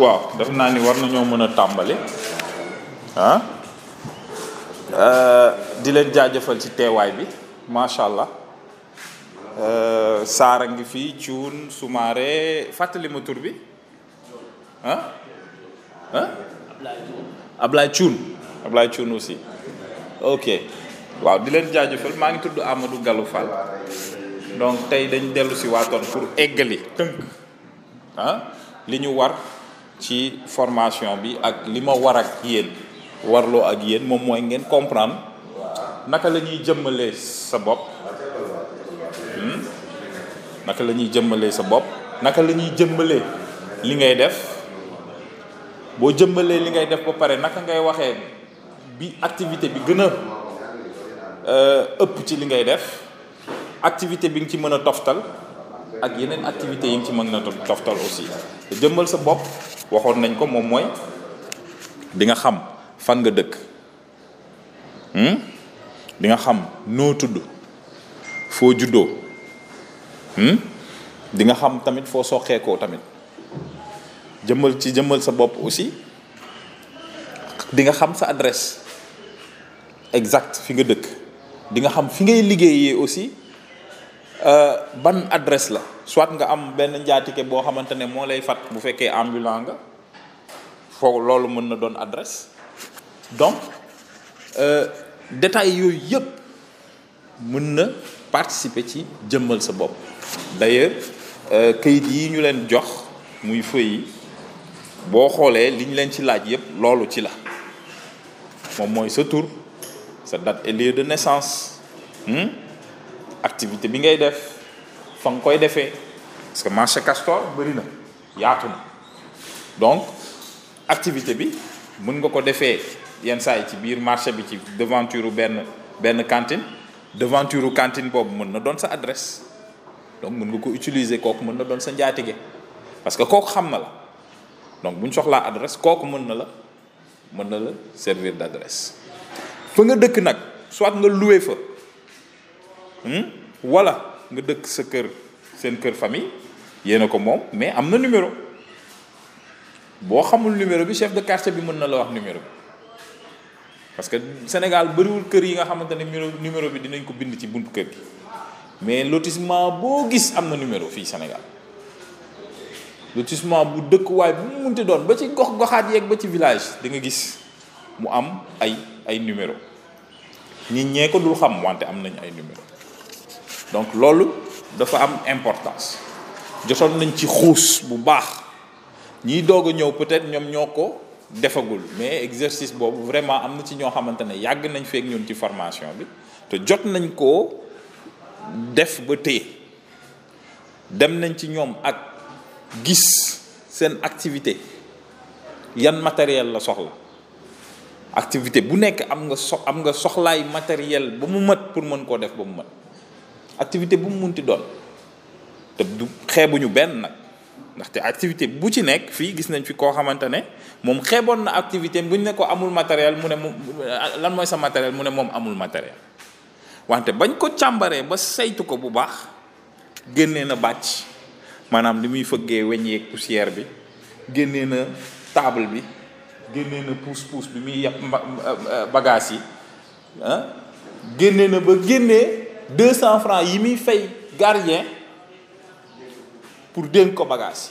waaw def naa ni war nañoo mën a tàmbali ah euh, di leen jaajëfal ci teewaay bi macha allah euh, Saara ngi fii Cuun Soumaré fàttali ma tur bi. ah ah Ablaye Thioune Ablaye Thioune aussi ok waaw di leen jaajëfal maa ngi tudd Amadou Gallo Fall donc tey dañ dellu si waatoon pour eggali tënk ah li ñu war ci formation bi ak li ma war ak yéen warloo ak yéen moom mooy ngeen comprendre naka la ñuy jëmmalee sa bopp hmm? naka la ñuy jëmmalee sa bopp naka la ñuy jëmmalee li ngay def boo jëmbalee li ngay def ba pare naka ngay waxee bi activité bi gën a euh, ëpp ci li ngay def activité bi nga ci mën a toftal ak yeneen activité yi nga ci mën na toftal aussi jëmbal sa bopp waxoon nañ ko moom mooy di nga xam fan nga dëkk hmm? di nga xam noo tudd foo juddoo hmm? di nga xam tamit foo soqeekoo tamit jëmmal ci jëmmal sa bopp aussi di nga xam sa adresse exact fi nga dëkk di nga xam fi ngay liggéeyee aussi euh, ban adresse la soit nga am benn njaatike boo xamante ne moo lay fat bu fekkee ambulant nga foo loolu mën na doon adresse donc euh, détail yooyu yëpp mën na participer ci jëmmal sa bopp d'ailleurs euh, kayit yi ñu leen jox muy feuille yi boo xoolee li ñu leen ci laaj yépp loolu ci la moom mooy sa tur sa date et lieu de naissance hmm? activité bi ngay def fa nga koy defee parce que marché Castor bëri na yaatu na donc activité bi mën nga ko defee yenn saa yi ci biir marché bi ci devanture benn benn cantine devanture cantine boobu mën na doon sa adresse donc mën nga ko utiliser kooku mën na doon sa njaatige parce que kooku xam na la donc bu ñu soxlaa adresse kooku mën na la mën na la servir d'adresse fa nga dëkk nag soit nga loué fa Hmm? wala nga dëkk sa kër seen kër famille yéen a ko moom mais am na numéro boo xamul numéro bi chef de quartier bi mën na la wax numéro bi parce que Sénégal bëriwul kër yi nga xamante ne numéro bi dinañ ko bind ci buntu kër gi mais lotissement boo gis am na numéro fii Sénégal lotissement bu dëkkuwaay bu mu munti doon ba ci gox goxaat yeeg ba ci village di nga gis mu am ay ay numéro nit ñee ko dul xam wante am nañ ay numéro donc loolu dafa am importance jotoon nañ ci xuus bu baax ñiy doog a ñëw peut-être ñoom ñoo ko defagul mais exercice boobu vraiment am na ci ñoo xamante ne yàgg nañ feek ñun ci formation bi te jot nañ ko def ba téye dem nañ ci ñoom ak gis seen activité yan matériel la soxla activité bu nekk am nga so am nga soxlaay matériel ba mu mat pour mën koo def ba mu mat activité bu mu munti doon te du xeebuñu benn nag ndaxte activité bu ci nekk fii gis nañ fi koo xamante ne moom xeeboon na activité bu ñu ne ko amul matériel mu ne moom lan mooy sa matériel mu ne moom amul matériel wante bañ ko càmbaree ba saytu ko bu baax génnee na bàcc maanaam li muy fëggee weñ yeeg poussière bi génnee na table bi génnee na puus puus bi muy yàpp euh, bagage yi ah génnee na ba génnee deux cent francs yi muy fay gardien pour dénk ko bagage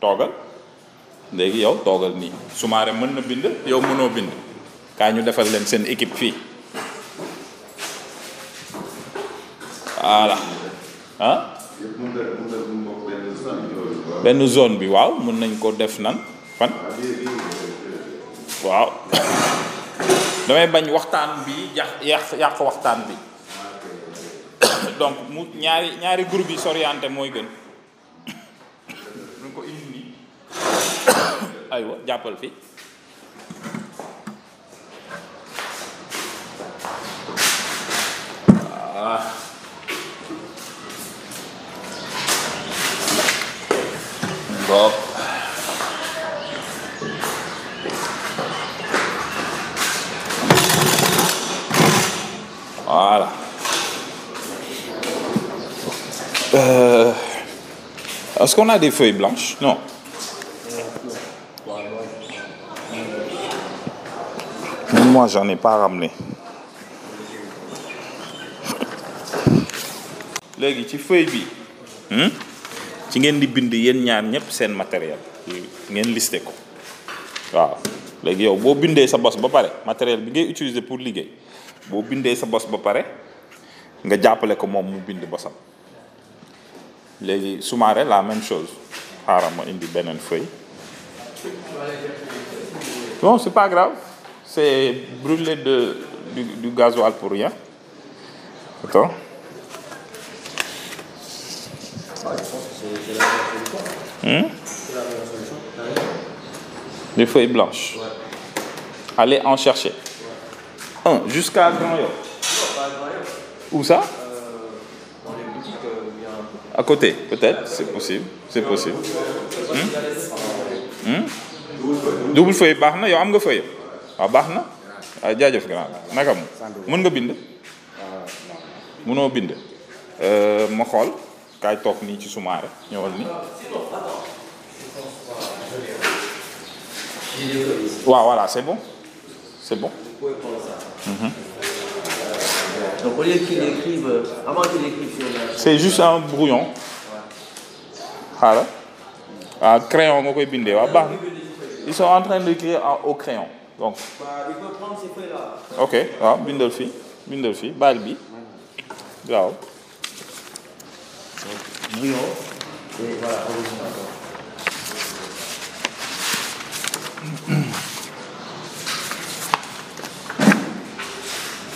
toogal léegi yow toogal nii Soumaré mën na bind yow mënoo bind kaay ñu defal leen seen équipe fii voilà ah benn zone bi waaw mën nañ ko def nan fan waaw damay bañ waxtaan bi jax yàq yàq waxtaan bi donc mu ñaari ñaari groupe yi s'orienté mooy gën ñu ko indi nii aywa jàppal fi ah. Bon. voilà euh, est-ce qu'on a des feuilles blanches non moi j'en ai pas ramené léegi ci feuille bi hmm? ci ngeen di bind yéen ñaar ñëpp seen matériel ngeen listé ko waaw léegi yow boo bindee sa bos ba pare matériel bi ngay utiliser pour liggéey boo bindee sa bos ba pare nga jàppale ko moom mu bind bosam léegi Soumaré la même chose xaaral ma indi beneen feuille non c'est pas grave c'est brûler de du, du gasoil pour rien Attends. Hmm? Des feuilles blanches. Allez en chercher. Un, jusqu'à Grand Yoff. Où ça? À côté, peut-être, c'est possible, c'est possible. Hmm? Hmm? double feuille baax na yow am nga feuille waaw baax na waaw jaajëf grand naka mu mën nga bind munoo bind euh, ma xool kaay toog nii ci sumaare ñëwal ni waaw voilà c'est bon c'est bon mhm. c'est juste un brouillon xaaral ah crayon nga koy bindee waaw baax na ils sont en train d'écrire au crayon donc. ok waaw bindal fii bindal fii baal bi waaw.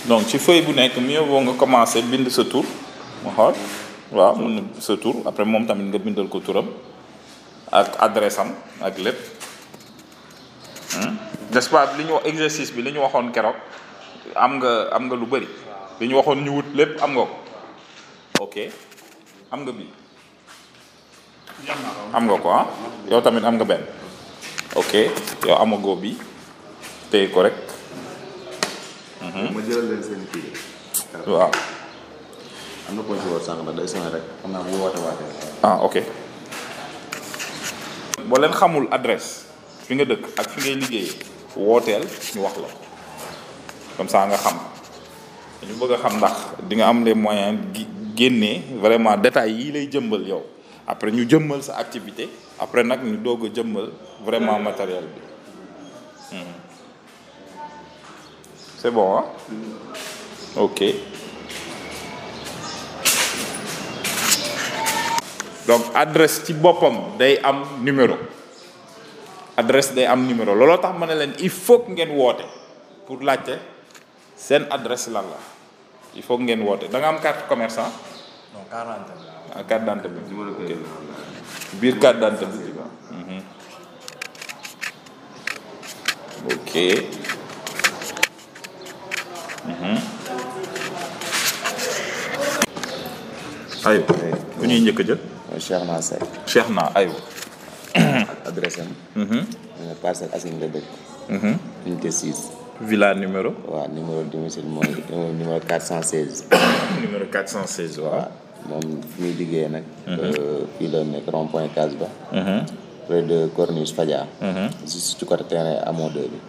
donc ci feuille bu nekk mieux vaut nga commencer bind sa tur ma xool waaw mun na sa tur après moom tamit nga bindal ko turam ak adresse am ak lépp n'est-ce pas li ñu wax exercice bi li ñu waxoon keroog am nga am nga lu bëri li ñu waxoon ñu wut lépp am nga ko ok am nga bii am nga ko ah yow tamit am nga benn ok yow amagoo bi téye ko rek ma jëlal leen seen kii waaw am na ko ci woo sànq nag day sonné rek xam naa bu woote waatee. ah ok. boo leen xamul adresse fi nga dëkk ak fi ngay liggéeyee wooteel ñu wax la comme ça nga xam dañu bëgg a xam ndax di nga am les moyens gi génnee vraiment détails yi lay jëmbal yow après ñu jëmmal sa activité après nag ñu doog a jëmmal vraiment matériel bi. Hmm. c'est bon ah ok donc adresse ci boppam day am numéro adresse day am numéro looloo tax ma ne leen il faut ngeen woote pour laajte seen adresse lan la il faut ngeen woote da nga am carte commerçant. non carte d'identité bi. ah carte d'identité bi. numéro kër gi. biir carte d'identité bi. Mhm. ok. Mhm. aywa ku ñuy njëkk a jël. Cheikh naa Seck. Cheikh naa aywa. adresse am. Mhm. Euh, Parcelles Assainies la dëkk. Mhm. unité 6. villa numéro. waaw numéro domicile mooy euh, numéro 416. numéro 416 waaw. waaw moom fi muy liggéeyee nag. Mhm. Euh, fii la nekk rond point Casba. près de Corniche Fadia. juste ci côté terrain amoo deux bi.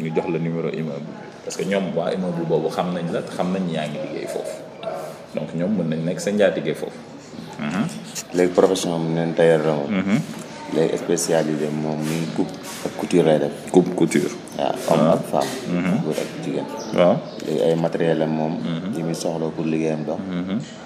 ñu jox la numéro immeuble parce que ñoom waa immeuble boobu xam nañ la xam nañ yaa ngi liggéey foofu donc ñoom mën nañ nekk sa njaatige foofu. Mhm. léegi profession am neen tailleur la moom. Mhm. léegi spécialisé moom muy coupe ak couture lay def. coupe couture. waaw homme ak femme. Mhm. góor ak jigéen. waaw léegi ay matériel am moom. yi muy soxla pour liggéeyam dox.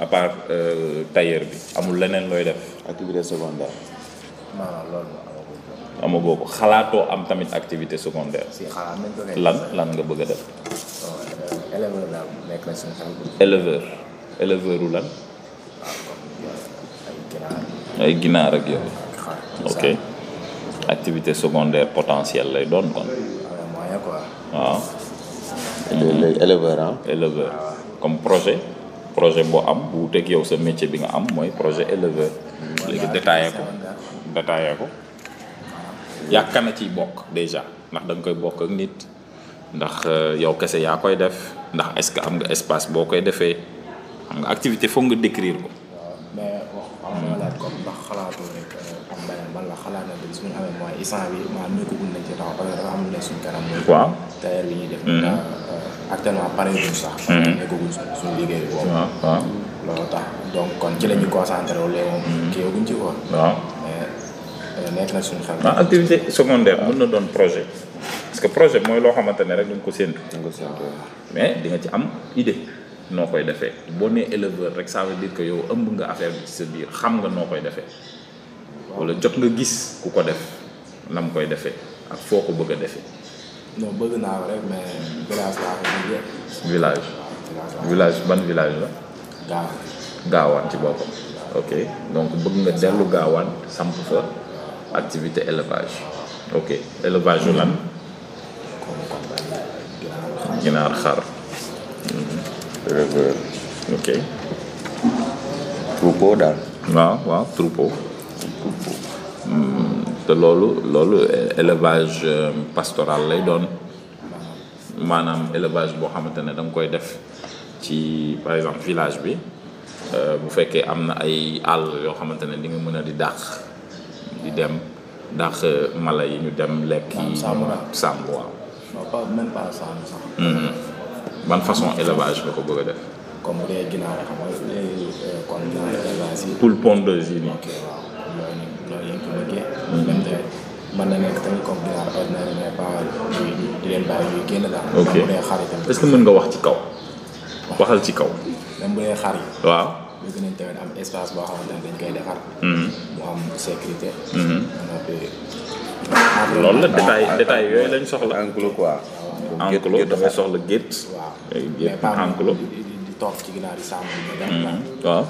à part euh, tailleur bi amul leneen looy def. activité secondaire. non non loolu amagoo ko xalaatoo am tamit activité secondaire. si xalaat nañ ko lan lan nga bëgg a def. Euh, éleveur la nekk na suñu xel. éleveur éleveur u lan. Ah, ay ginaar ak yooyu. ok activité secondaire potentielle lay doon kon. waaw. léegi éleveur ah. éleveur comme projet. projet boo am bu wuteeg yow sa métier bi nga am mooy projet éleveur. léegi détaillé ko détaillé ko. yàkka na ciy bokk déjà ndax da koy bokk ak nit ndax euh, yow kese yaa koy def ndax est-ce que am nga espace boo koy defee xam nga activité foog nga décrire ko. waaw ma laaj ko ndax xalaatu rek euh, am beneen ban la xalaat na suñu amee mooy instant bi maa ñu ko nañ ci taxaw parce que dafa am lu ne suñu kanam mooy waaw tailleur bi ñuy def mm-hmm. ndax euh, actuellement pare duñ sax mm-hmm. nekkaguñ suñu liggéey boobu waaw waaw loolu tax donc kon ci la ñu concentré wu léegi moom mm-hmm. kii yoguñ ci woon waaw mais euh, nekk na suñu xel ah, activité secondaire mën na doon projet parce que projet mooy loo xamante ne rek da nga ko séntu mais di nga ci am idée noo koy defee boo nee éleveur rek ça veut dire que yow ëmb nga affaire bi ci sa biir xam nga noo koy defee wala jot nga gis ku ko def na mu koy defee ak foo ko bëgg a defee. non bëgg naa ko rek mais village laa ko liggéey. village village ban village la. Gaawaan. Gaawaan ci boppam. ok donc bëgg nga dellu Gaawaan samp fa activité élevage. ok élevage yu lan. ginaar xar éleveur ok troupeau daal waaw waaw troupeau hmm, te loolu loolu élevage euh, pastoral lay doon maanaam élevage boo xamante ne da nga koy def ci par exemple village bi euh, bu fekkee am na ay àll yoo xamante ne di nga mën a di dàq di dem ndax euh, mala yi ñu dem lekk yi sàmm waaw mm-hmm. ban façon élevage nga ko bëgg a def comme bu dee ginaar xam nga léegi euh, kon ginaar élevage yi poule pondeuse yi nii mën na nekk tamit comme ginaar ordinaire mais pas di leen bàyyi ñuy génn daal. ok bu dee xar itam. est-ce que mën nga wax ci kaw. waxal ci kaw. même bu dee xar yi. waaw. bëgg nañ tamit am espace boo xamante ne dañ koy defar. Mhm. mu am sécurité. Mhm. loolu la détail détail yooyu lañ soxla. enclos quoi. enclos dafay soxla gétt. waaw gétt enclos. di toog ci ginnaaw di sàmm. Mhm. waaw.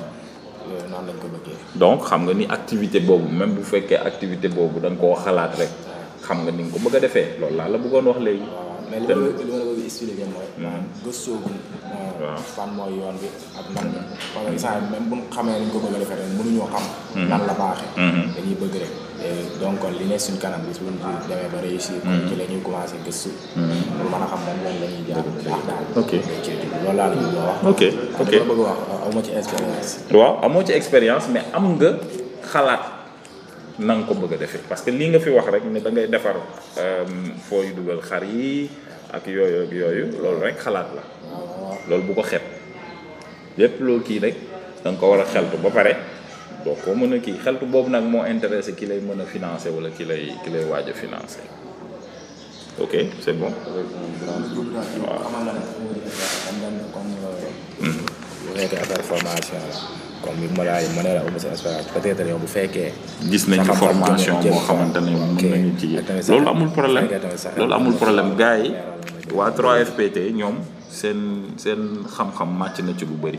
donc xam nga ni activité boobu même bu fekkee activité boobu da nga koo xalaat rek xam nga ni nga ko bëgg a defee loolu laa la bëggoon wax léegi. mais li ma li ma la bëgg expliqué mooy. Hmm. gëstoo gu. Euh, waaw fan mooy yoon bi ak nan la. parce que instant même bu ñu xamee ni ñu ko bëgg a defee rek mënuñoo xam. Hmm. nan la baaxee. Hmm. dañuy bëgg rek. donc li ne suñ kanam bis bu ñu demee ba réussir. kon ci la ñuy commencé gëstu. Hmm. pour mën a xam daal lan la ñuy jaar. ok loolu laa la ñu wax. ok ok kon bëgg wax amoo ci expérience. waaw amoo ci expérience mais am nga xalaat na nga ko bëgg a defee parce que lii nga fi wax rek ne da ngay defar euh, fooy dugal xar yi ak yooyu ak yooyu loolu rek xalaat la. loolu bu ko xeeb lépp loo kii rek da nga ko war a xeltu ba pare. doo ko mën a kii xeltu boobu nag moo intéressé ki lay mën a financé wala ki lay ki lay waaj a financé ok c'est bon. nekk affaire formation la comme bi ma laaj ma ne la amul sa expérience peut-être yow bu fekkee. gis nañu formation boo xamante ne mën nañu ci loolu amul problème loolu amul problème gars yi waa 3FPT ñoom seen seen xam-xam màcc na ci lu bëri.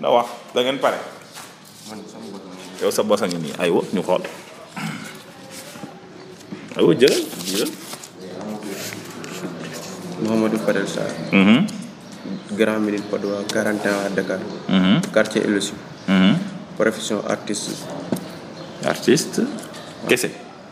na wax da ngeen pare. yow sa bosa ngi nii aywa ñu xool aywa jëlal jëlal. Mouhamadou Fadel Sarr. Mhm. Grand Médine Patte d'Oie 40 ans à Dakar. Mhm. quartier Elossi. Mhm. profession artiste. artiste kese.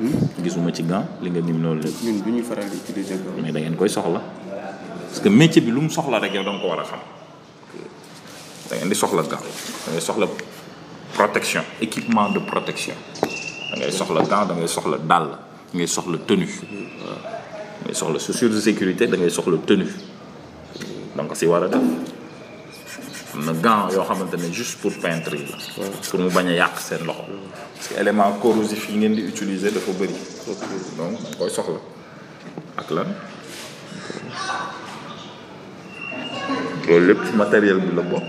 Hmm? gisuma ci gant li nga lim loolu lépp. ñun du ñu faral di utiliser gant. mais da ngeen koy soxla parce que métier bi lu mu soxla rek yow da nga ko war a xam da ngeen di soxla gant da ngay soxla protection équipement de protection da ngay soxla gant da ngay soxla dàll da ngay soxla tenue da ngay soxla chaussure de sécurité da ngay soxla tenue. da nga si war a def am na gant yoo xamante ne juste pour peintre yi la. pour mu bañ a yàq seen loxo. parce que élément corrosif yi ngeen di utiliser dafa bëri. donc da koy soxla ak lan. loolu lépp ci matériel bi la bokk.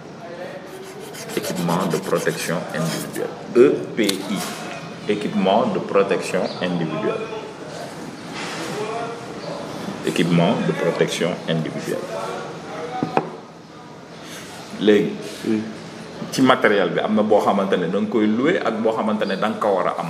équipement de protection individuelle EPI équipement de protection individuelle équipement de protection individuelle léegi ci matériel bi am na boo xamante ne da nga koy louer ak boo xamante ne da nga ko war a am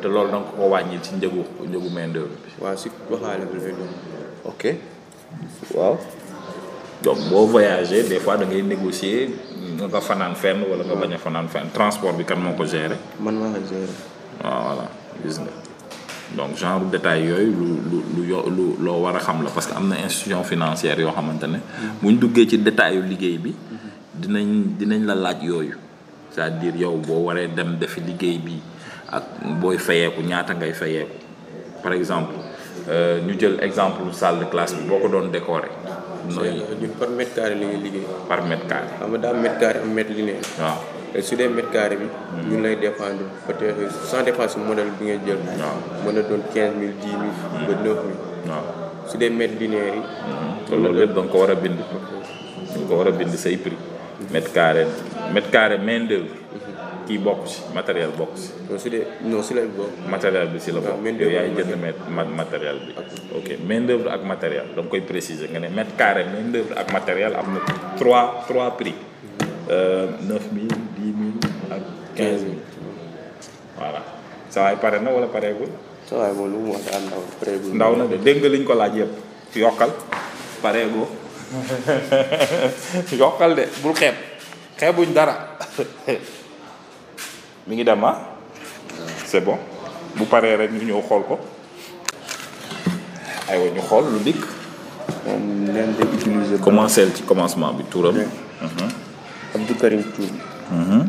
te loolu donc ko wàññil ci njëgu njëgu main d'œuvre bi. waaw si waxaale bi lay doon. ok waaw. donc boo voyagé des fois da ngay négocier nga fanaan fenn wala nga bañ a fanaan fenn transport bi kan moo ko gérer. man maa ko gérer. waaw ah, voilà gis nga donc genre détail yooyu lu lu lu yo lu loo war a xam la parce que am na institution financière yoo xamante ne. Mm-hmm. bu ñu duggee ci détail yu liggéey bi. Mm-hmm. dinañ dinañ la laaj yooyu. c'est-à-dire yow boo waree dem defi liggéey bi ak booy fayeeku ñaata ngay fayeeku par exemple euh, ñu jël exemple salle de classe bi boo ko doon décorer. nooy ñun par mètre carré la ñuy liggéey. par mètre carré. xam nga daal mètre carré am mètre linéaire. waaw te su dee mètre carré bi. Hmm. ñun lay dépendre peut-être sans dépense modèle bi ngay jël. waaw mën na doon quinze mille dix mille. Hmm. ba neuf mille. waaw su dee mètre linéaire yi. Hmm. loolu lépp da nga ko war a bind. da nga ko war a bind say prix. mètre carré mètre carré main d'œuvre kii bokk si matériel bokk si non su dee non si la bokk. matériel bi si la bokk main d'œuvre yow yaay ak jënd mètre ma- matériel bi ok main d'œuvre ak matériel da nga koy préciser nga ne mètre carré main d'œuvre ak matériel am na trois trois prix neuf mille dix mille ak quinze mille voilà saa waay pare na wala pareegul sa waay moom lu mu wax daa ndaw. pare bu ndaw na de dégg nga liñ ko laaj yëpp yokkal pareegoo yokkal de bul xeeb xeebuñ dara mi ngi dem ah c'est bon bu paree rek ñu ñëw xool ko aywa ñu xool lu dikk moom leen di utiliser. commencé ci commencement bi turam Abdou Karim Thioune.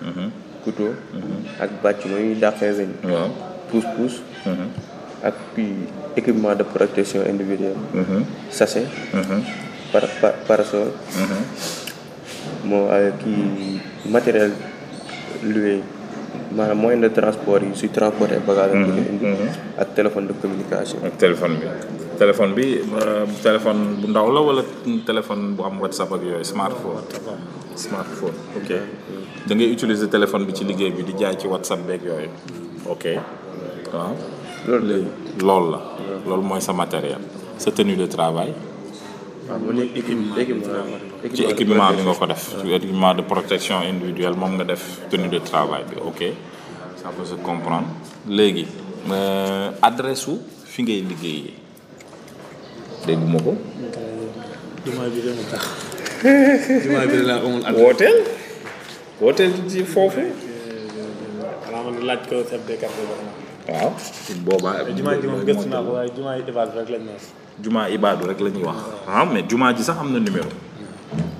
Mhm. couteau. Mhm. ak bàcc mooy dàqee weñ. waaw pousse pousse. Mhm. ak puis équipement de protection individuelle. sachet. par par parasol. moo euh, kii matériel loué maanaam moyen de transport yi suy transporter bagage. indi ak téléphone de communication. ak téléphone bi. téléphone bi euh, téléphone bu ndaw la wala téléphone bu am whatsapp ak yooyu smartphone. smartphone ok da ngay utiliser téléphone bi ci liggéey bi di jaay ci whatsapp beeg yooyu ok waaw loolu la loolu la loolu mooy sa matériel sa tenue de travail waaw mu nekk équipe équipe ci équipement bi nga ko def ci équipement de protection individuelle moom nga def tenue de travail bi ok ça peut se comprendre léegi euh, adresse su fi ngay liggéeyee dégguma ko. jumaa bi dama tax. jumaa bi laa amul at. wooteel. wooteel ci foofu. xanaa man laaj ko chef de quartier bi. waaw. boobaa jumaa ji moom gëstu naa ko waaye jumaa yi Ibaadu rek lañ wax. jumaa Ibaadu rek la ñuy wax. ah mais jumaa ji sax am na numéro.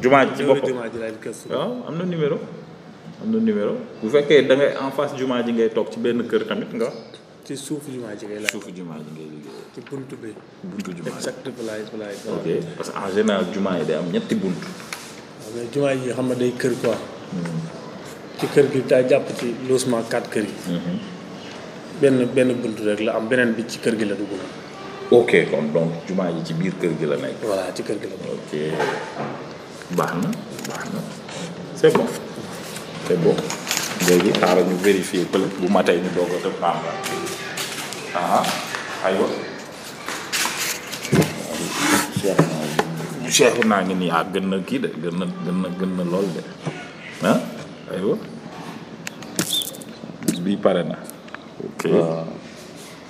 jumaa ji ci boppam jumaa ji laaj gëstu. waaw am na numéro. am na numéro bu fekkee da ngay en face jumaa ji ngay toog ci benn kër tamit nga. ci suufu jumaa ji ngay laaj. suufu jumaa ji ngay liggéey. ci buntu bi. buntu jumaa ji exact bi laay bi laay. ok parce que en général jumaa yi day am ñetti buntu. waaw mais jumaa yi xam nga day kër quoi. Hmm. ci kër gi daa jàpp ci loosement quatre kër yi. Hmm. benn benn buntu rek la am beneen bi ci kër gi la dugg. ok kon donc jumaa ji ci biir kër gi la nekk. voilà ci kër gi la nekk. ok. baax na baax na c'est bon c'est bon léegi xaaral ñu vérifier pële bu ma tey ñu doog a def am la ah aywa cheikhu naa ngi nii ah gën na kii de gën na gën na gën na lool de ah aywa bii pare na ok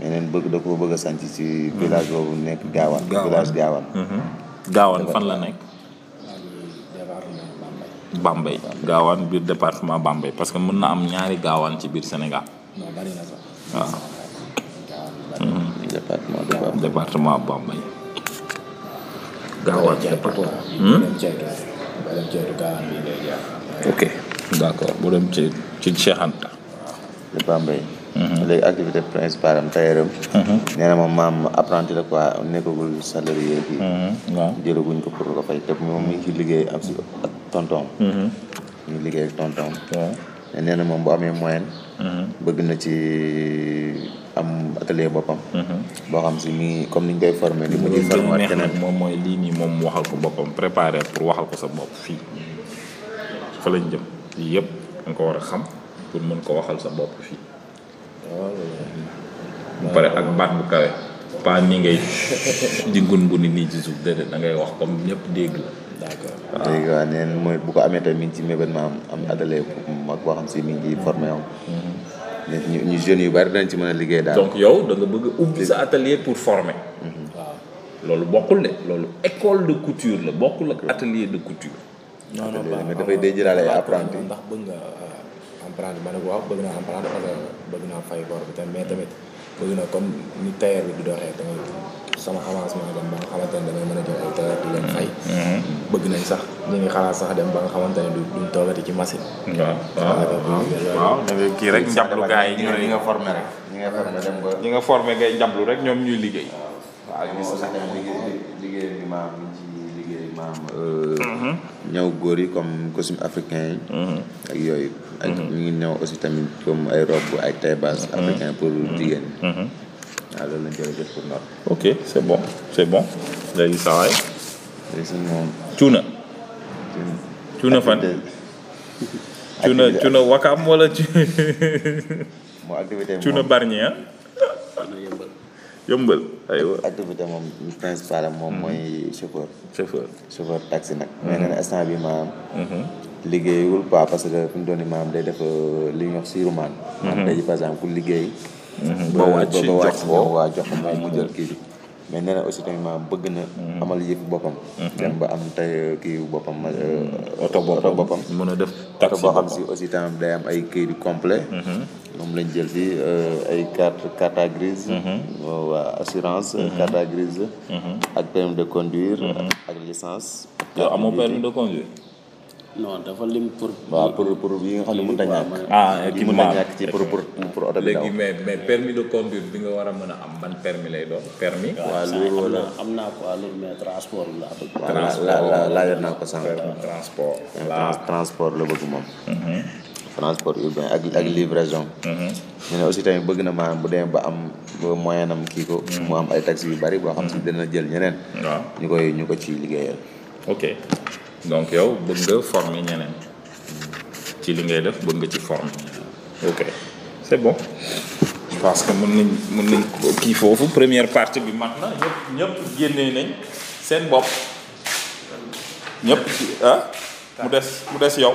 meneen bëgg da koo bëgg a sanc ci village boobu nekk Gaawaan Gaawaan. village Gaawaan gaawaan fan la nekk Bambey gaawaan biir département Bambey parce que mën na am ñaari gaawaan ci biir Sénégal waaw département de Bambey département Bambey gaawaan département ok d'accord bu dem ci ci Cheikh Anta de Bambey. Mhm. léegi activité principale am tailleur mhm. nee na moom maam apprenti la quoi nekkagul salarié bi. Mhm. waaw jëlaguñ ko pour ko fay te moom mi ngi ci liggéey ak ak tonton. ñu liggéey ak tonton. waaw nee na moom bu amee moyen. bëgg na ci am atelier boppam. boo xam si mi comme ni ñu koy formé. li mu ciy formé keneen moom mooy lii nii moom mu waxal ko boppam préparé pour waxal ko sa bopp fii fa lañ jëm yëpp nga ko war a xam. pour mën ko waxal sa bopp fii. waaw bu pare ak baat bu kawe. pas ni ngay di gun guni nii ci suuf déedéet da ngay wax comme ñëpp dégg la. d'accord waaw léegi waaw nee na mooy bu ko amee tamit mi ngi ci mébét ma am am adale mag boo xam si mi ngi formé am. nit ñu ñu jeunes yu bari dañ ci mën a liggéey daal. donc yow da nga bëgg a ubbi sa atelier pour former. waaw loolu bokkul de loolu école de couture la bokkul ak atelier de couture. non non atelier mais dafay day jëlaale ay apprenti ndax bëgg nga euh, apprenti ma ne ko waaw bëgg naa apprenti parce que bëgg naa fay bor bi tamit mais tamit bëgg na comme ni tailleur bi di doxee tamit sama avancement dem ba nga xamante ne damay mën a jël ay tailleur di leen fay Mhm. bëgg nañ sax ñu ngi xalaat sax dem ba nga xamante ne du duñ toogati ci machine waaw waaw waaw da ngay kii rek njablu gars yi ñi ñooy nga formé rek ñi nga formé dem ba ñi nga formé ngay njablu rek ñoom ñuy liggéey waaw gis nga ne liggéey liggéey bi maam ñu ci liggéey maam. Euh, mhm. ñëw góor yi comme costume africain yi. Mhm. ak yooyu. ak mhm. ñu ngi ñëw aussi tamit comme ay robe ay taille basse africain pour jigéen ñi. waaw loolu lañ jëlee jëf pour noor. ok c' est bon c' est bon léegi saa waay. léegi suñu moom. cuuna. cuuna fan. cuuna cuuna wakaam wala. moo activité moom cuuna barñi ah. yëmbal aywa activité moom principale moom mhm. mooy chauffeur. chauffeur chauffeur taxi nag. Mhm. mais nee na instant bi maanaam. Mhm. liggéeyul quoi parce que fi mu doon nii maanaam day def euh, li ñuy wax sirumaan. maanaam day par exemple ku liggéey. ba wàcc jox ko waa jox ko moom mu jël kii bi. mais nee na aussi tamit maanaam bëgg na. amal yëf boppam. dem ba am tey euh, kii boppam. Euh, oto boppam oto boppam. mën a def taxi boppam oto boo xam si aussi tamit day am ay këyit complet moom lañ jël fii euh, ay carte carte grise mhm. waa assurance euh, mhm. carte grise mhm. ak permis de conduire ak licence yow amoo permis de conduire non dafa lim pour. waaw pour pour yi nga xam ne mënut a ñàkk. ah ki mën a ñàkk ci pour pour pour oto bi léegi mais mais permis de conduire bi nga war a mën a am ban permis lay doon permis. waaw loolu wala am naa ko waaw loolu mais transport la. transport la la la yor naa ko sànq. transport la transport la bëgg moom. Mhm. transport urbain ak ak livraison. Mhm. ñu ne aussi tamit bëgg na maanaam bu demee ba am moyen am kii ko. Mhm. mu am ay taxi yu bari boo xam si mhm. dina jël ñeneen. waaw ñu koy ñu ko ci liggéeyal. ok donc yow bëgg nga former ñeneen ci li ngay def bëgg nga ci former. ok c'est bon. parce que mën nañ mën nañ kii foofu première partie bi mat na ñëpp ñëpp génnee nañ seen bopp ñëpp ah mu des mu des yow.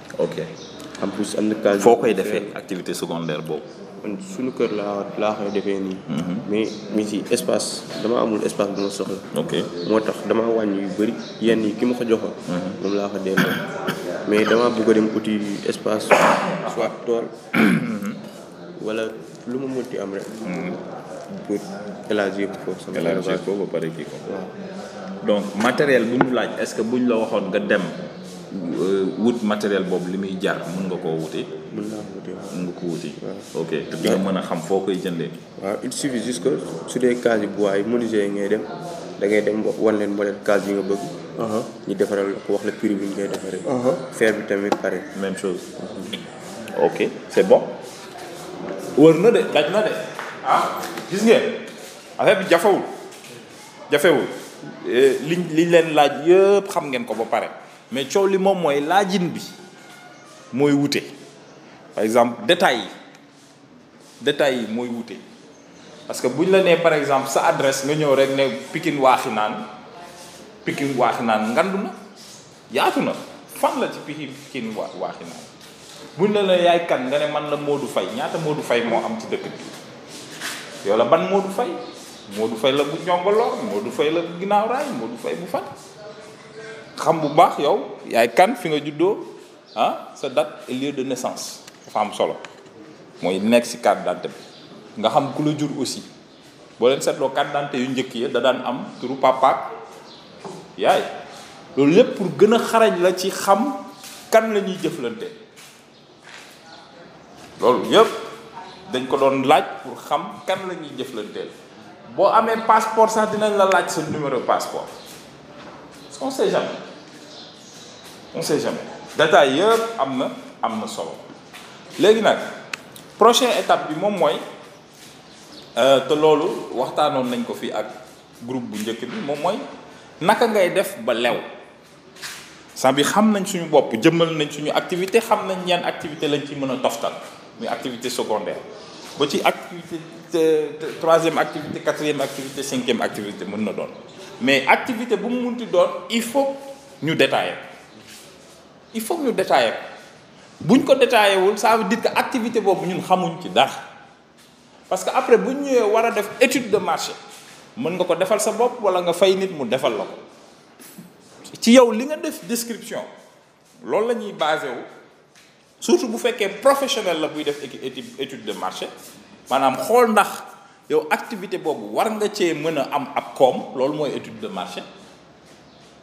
ok en plus am na case. foo koy defee activité secondaire boobu. man suñu kër laa laa koy defee nii. Mhm. mais mi ci espace dama amul espace bu ma soxla. ok moo tax dama wàññi yu bëri yenn yi ki ma ko joxoon. Mhm. moom laa ko delloo mais dama bëgg a dem uti espace soit tool. wala lu mu munti am rek. Hmm. pour élargir ko foofu sama. élargir ko ba pare kii ko. donc matériel bu ñu laaj est-ce que bu ñu la waxoon nga dem. Euh, wut matériel boobu li muy jar mun nga koo wuti. mun naa ko wuti mun nga ko wuti. ok te di nga mën a xam foo koy jëndee. waaw il suffit juste que su dee case yi bois yi menuisier yi ngay dem da ngay dem wan leen modèle case yi nga bëgg. Uh-huh. ñu defaral ko wax la prix bi ñu koy defaree. Uh-huh. fer bi tamit pare. même chose. Uh-huh. ok c'est bon wër na de daj na de ah gis ngeen affaire bi jafewul jafewul eh, liñ liñ leen laaj yëpp xam ngeen ko ba pare mais coow li moom mooy laajin bi mooy wute par exemple détails yi détails yi mooy wute parce que bu ñu la nee par exemple sa adresse nga ñëw rek ne Pikine waaxi naan Pikine waaxi naan ngandu na yaatu na fan la ci Pikine Pikine waa waaxi naan bu ñu la nee yaay kan nga ne man la Modou Faye ñaata Modou Faye moo am ci dëkk bi yow la ban Modou Faye Modou Faye la bu ñongoloor Modou Faye la bu ginnaaw raay Modou Faye bu fan xam bu baax yow yaay kan fi nga juddoo ah sa date et lieu de naissance dafa am solo mooy nekk si carte d'identité bi nga xam ku la jur aussi boo leen seetloo carte d'identité yu njëkk yi da daan am turu papa yaay loolu lépp pour gën a xarañ la ci xam kan la ñuy jëflante loolu yëpp dañ ko doon laaj pour xam kan la ñuy jëflanteel boo amee passeport sax dinañ la laaj sa numéro passeport on sait jamais on sait jamais détail yëpp am na am na solo léegi nag prochaine étape bi moom mooy euh, te loolu waxtaanoon nañ ko fii ak groupe bu njëkk bi moom mooy naka ngay def ba lew sans bi xam nañ suñu bopp jëmmal nañ suñu activité xam nañ yan activité lañ ci mën a toftal muy activité secondaire ba ci activité troisième activité quatrième activité cinquième activité mën na doon mais activité bu mu munti doon il faut ñu détailler il faut ñu détailler buñ ko détaillé wul ça veut dire que activité boobu ñun xamuñ ci dara parce que après bu ñëwee war a def étude de marché mën nga ko defal sa bopp wala nga fay nit mu defal la ko ci yow li nga def description loolu la ñuy basé wu surtout bu fekkee professionnel la buy def étude étude de marché maanaam xool ndax yow activité boobu war nga cee mën a am ab koom loolu mooy étude de marché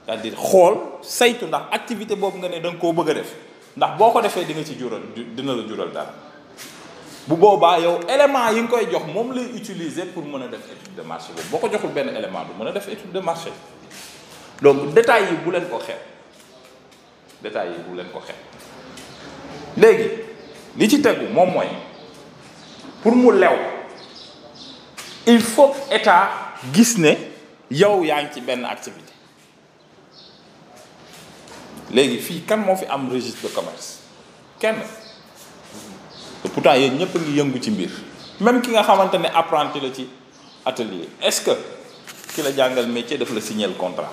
cest à xool saytu ndax activité boobu nga ne da nga koo bëgg a def ndax boo ko defee di nga ci jural dina la jural dara bu boobaa yow élément yi nga koy jox moom lay utiliser pour mën a def étude de marché boobu boo ko joxul benn élément du mën a def étude de marché donc détails yi bu leen ko xeeb détails yi bu leen ko xeeb léegi li ci tegu moom mooy pour mu lew il faut état gis ne yow yaa ngi ci benn activité léegi fii kan moo fi am registre de commerce kenn te pourtant yéen ñëpp ngi yëngu ci mbir même ki nga xamante ne apprenti la ci atelier est-ce que ki la jàngal métier daf la signer le contrat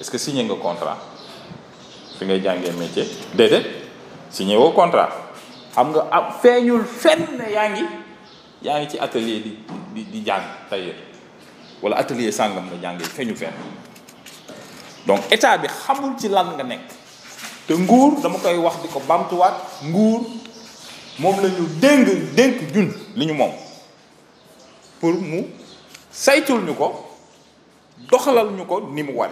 est-ce que signé nga contrat fi ngay jàngee métier déedéet signé woo contrat xam nga ab feeñul fenn yaa ngi yaa ngi ci atelier di di di jàng tailleur wala atelier sàngam nga jàngee feeñu fenn donc état bi xamul ci lan nga nekk te nguur dama koy wax di ko bamtuwaat nguur moom la ñu dénk dénk jun li ñu moom pour mu saytul ñu ko doxalal ñu ko ni mu war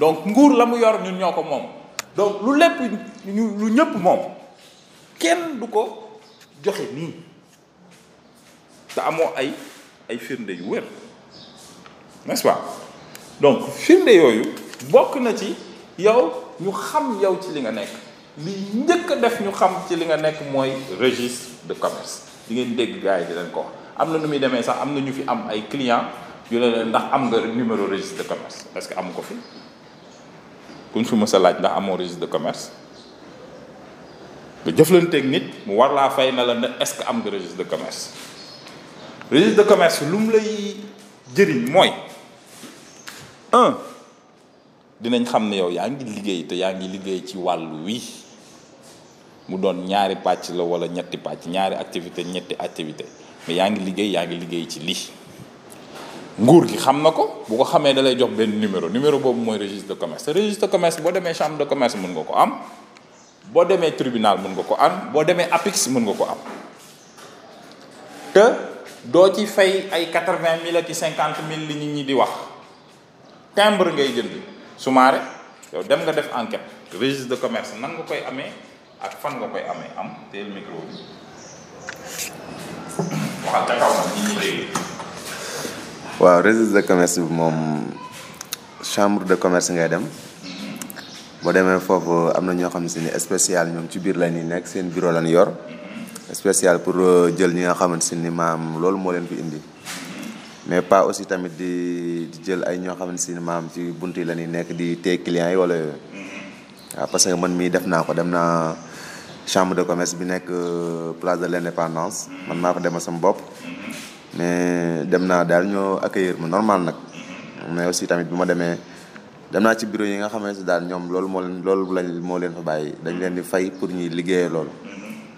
donc nguur la mu yor ñun ñoo ko moom donc lu lépp ñu lu ñëpp moom kenn du ko joxe nii te amoo ay ay firnde yu wér n'est-ce pas donc firnde yooyu bokk na ci yow ñu xam yow ci li nga nekk li njëkk a def ñu xam ci li nga nekk mooy registre de commerce di ngeen dégg gars yi di leen ko wax am na nu muy demee sax am na ñu fi am ay clients yu ne leen ndax am nga numéro registre de commerce parce que amu ko fi kuñ fi mës a laaj ndax amoo registre de commerce nga jëflanteeg nit mu war laa fay na la ne est-ce que am nga registre de commerce registre de commerce lu mu lay jëriñ mooy un dinañ xam ne yow yaa ngi liggéey te yaa ngi liggéey ci wàllu wii mu doon ñaari pàcc la wala ñetti pàcc ñaari activité ñetti activité mais yaa ngi liggéey yaa ngi liggéey ci lii nguur gi xam na ko bu ko xamee da lay jox benn numéro numéro boobu mooy registre de commerce te registre de commerce boo demee chambre de commerce mun nga ko am boo demee tribunal mun nga ko am boo demee APIX mun nga ko am te doo ci fay ay quatre-vingt mille ak cinquante mille li nit ñi di wax timbre ngay jënd sumaare yow dem nga def enquête registre de commerce nan nga koy amee ak fan nga koy amee am teel micro bi waxal ca kaw nag ñi ñuy dégg waaw registre de commerce bi moom chambre de commerce ngay dem boo demee foofu am na ñoo xam ne si ni spécial ñoom ci biir la ñuy nekk seen bureau lañ yor spécial pour euh, jël ñi nga xamante si ni maam loolu moo leen fi indi mais pas aussi tamit di di jël ay ñoo xam ne si maam ci bunt yi la ñuy nekk di téye clients yi wala yooyu waaw parce que man mii def naa ko dem naa chambre de commerce bi nekk euh, place de l'indépendance man maa fa demal sama bopp mais dem naa daal ñoo accueillir ma normal nag mais aussi tamit bu ma demee dem naa ci bureau yi nga xamante daal ñoom loolu moo leen loolu lañ moo leen fa bàyyi dañ leen di fay pour ñuy liggéeyee loolu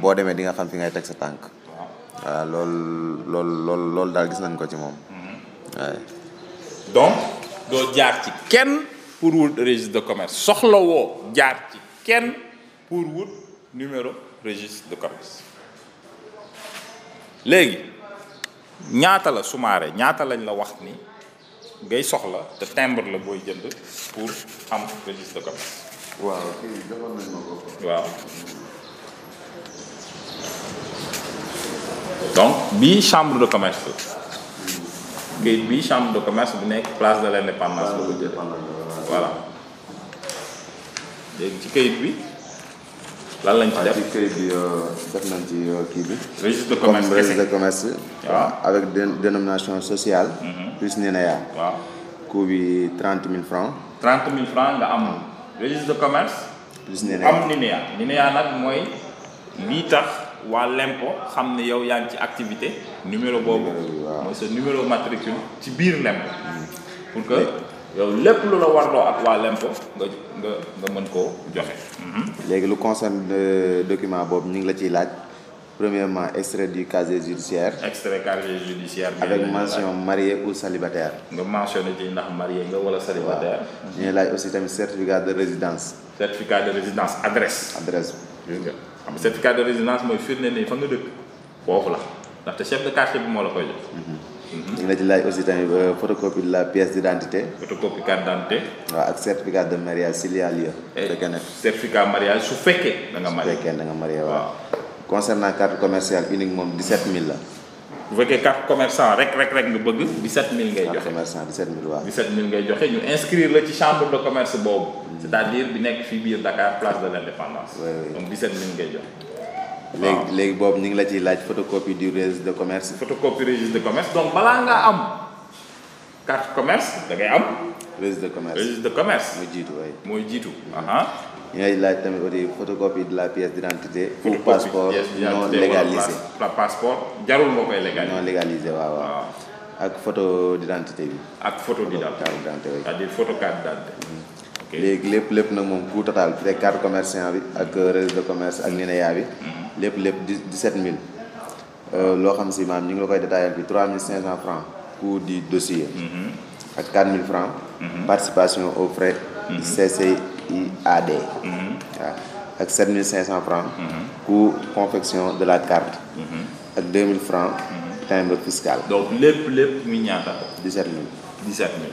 boo demee di nga xam fi ngay teg sa tànk waaw loolu loolu loolu loolu daal gis nañ ko ci moom waaye mm-hmm. donc doo jaar ci kenn pour wut registre de commerce soxla woo jaar ci kenn pour wut numéro registre de commerce léegi ñaata la sumaare ñaata lañ la wax ni ngay soxla te timbre la booy jënd pour am registre de commerce. waaw kii defoon nañ ma ko. waaw. donc bii chambre de commerce la. kayit bii chambre de commerce bu nekk place de l'indépendance la ko jël voilà léegi ci kayit bi. lan lañ ci def ci këyit bi euh, def nañ ci euh, kii bi. registre de commerce comme registre de commerce. waaw avec dénomination sociale. Mhm. plus NINEA. waaw coût bi trente mille francs. trente mille francs nga am registre de commerce. plus NINEA am NINEA NINEA nag mooy lii tax. waa lempo xam ne yow yaa ngi ci activité numéro boobu mooy sa numéro matricule ci biir lempo mm. pour que yow lépp lu la warloo ak waa lempo nga nga nga mën koo joxe. Mhm. léegi lu concerne euh, document boobu ñu ngi la ciy laaj premièrement extrait du casier judiciaire. extrait casier judiciaire. avec mention marié ou célibataire. nga mentionné ci ndax marié nga wala célibataire. ñu ngi laaj aussi tamit certificat de résidence. certificat de résidence adresse. adresse. gis nga xam certificat de résidence mooy firnde ni fa nga dëkk. foofu la ndaxte chef de quartier bi moo la koy jox. Mhm. dina ci laaj aussi tamit euh, photocopie de la pièce d'identité. photocopie carte d'identité. waaw ak certificat de mariage s'il y a lieu. Eh, fekkee ne certificat mariage su fekkee da nga marié. su fekkee da nga marié waaw. concernant carte commerciale unique moom 17000 la. bu fekkee carte commerçant rek rek rek nga bëgg 17000 ngay joxe. carte commerçant 17000 waaw. 17000 ngay joxe ñu inscrire la ci chambre de commerce boobu. Mm. c'est-à-dire bi nekk fii biir Dakar place de l'indépendance. donc 17000 ngay joxe. léegi léegi boobu ñu ngi la ciy laaj photocopie du registre de commerce. photocopie registre de commerce donc balaa ngaa am carte commerce da ngay am. registre de commerce registre de commerce. mooy jiitu waay mooy jiitu. ñu ngay laaj tamit aussi photocopie de la pièce d'identité. ou passeport non légalisé la passeport jarul moo koy légalisé. non légalisé waaw waaw. ak photo d'identité bi. ak photo d'identité c'est-à-dire photo carte d'identité. léegi lépp lépp nag moom coût total bi rek carte commerçant bi ak euh, registre de commerce ak NINEA bi. Mhm. lépp lépp dix dix sept mille. Euh, loo xam si maam ñu ngi la koy détaillé bi trois mille cinq cent francs coût du dossier. Mhm. ak quatre mille francs. Mhm. participation aux frais. CCIAD. waaw ak sept mille cinq cent francs. coût confection de la carte. ak deux mille francs. timbre fiscal. donc lépp lépp muy ñaata. dix sept mille. dix sept mille.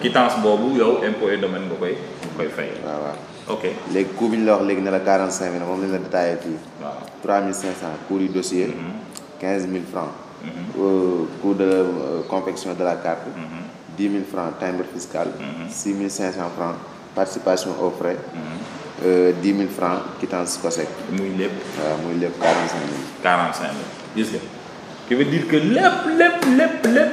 quittance boobu yow impôt et domaine nga koy koy fay. waaw waaw ok léegi coût bi ñu la wax léegi ne la 45000 moom lañ la détaillé fii. waaw 3500 coût du dossier. 15000 mhm. francs. Mhm. Euh, coût de euh, confection de la carte. 10 mhm. 000 francs timbre fiscal. 6500 francs participation aux frais. 10 euh, 000 francs quittance COSEC. muy lépp waaw muy lépp 45000. 45000 gis nga. qui veut dire que lépp lépp lépp lépp.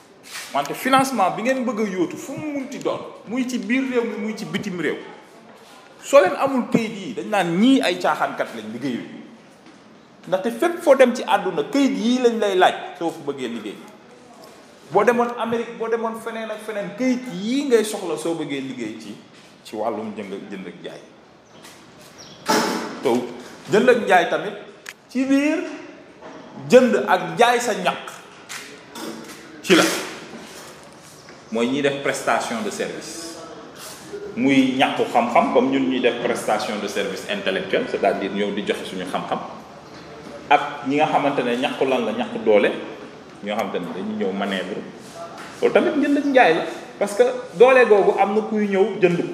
wante financement bi ngeen bëgg a yóotu fu mu munti doon muy ci biir réew mi muy ci bitim réew soo leen amul kayit yi dañ naan ñii ay caaxaankat lañ liggéeyu ndaxte fépp foo dem ci àdduna kayit yii lañ lay laaj soo fu bëggee liggéey boo demoon Amérique boo demoon feneen ak feneen kayit yii ngay soxla soo bëggee liggéey ci ci wàllum jënd jënd ak jaay taw jënd ak njaay tamit ci biir jënd ak jaay sa ñaq ci la mooy ñiy def prestation de service muy ñàkku xam-xam comme ñun ñuy def prestation de service intellectuel c'est-à-dire ñëw di joxe suñu xam-xam ak ñi nga xamante ne ñàkku lan la ñàkku doole ñoo xamante ne dañu ñëw manœuvre loolu tamit njënd ak njaay la parce que doole googu am na kuy ñëw jënd ko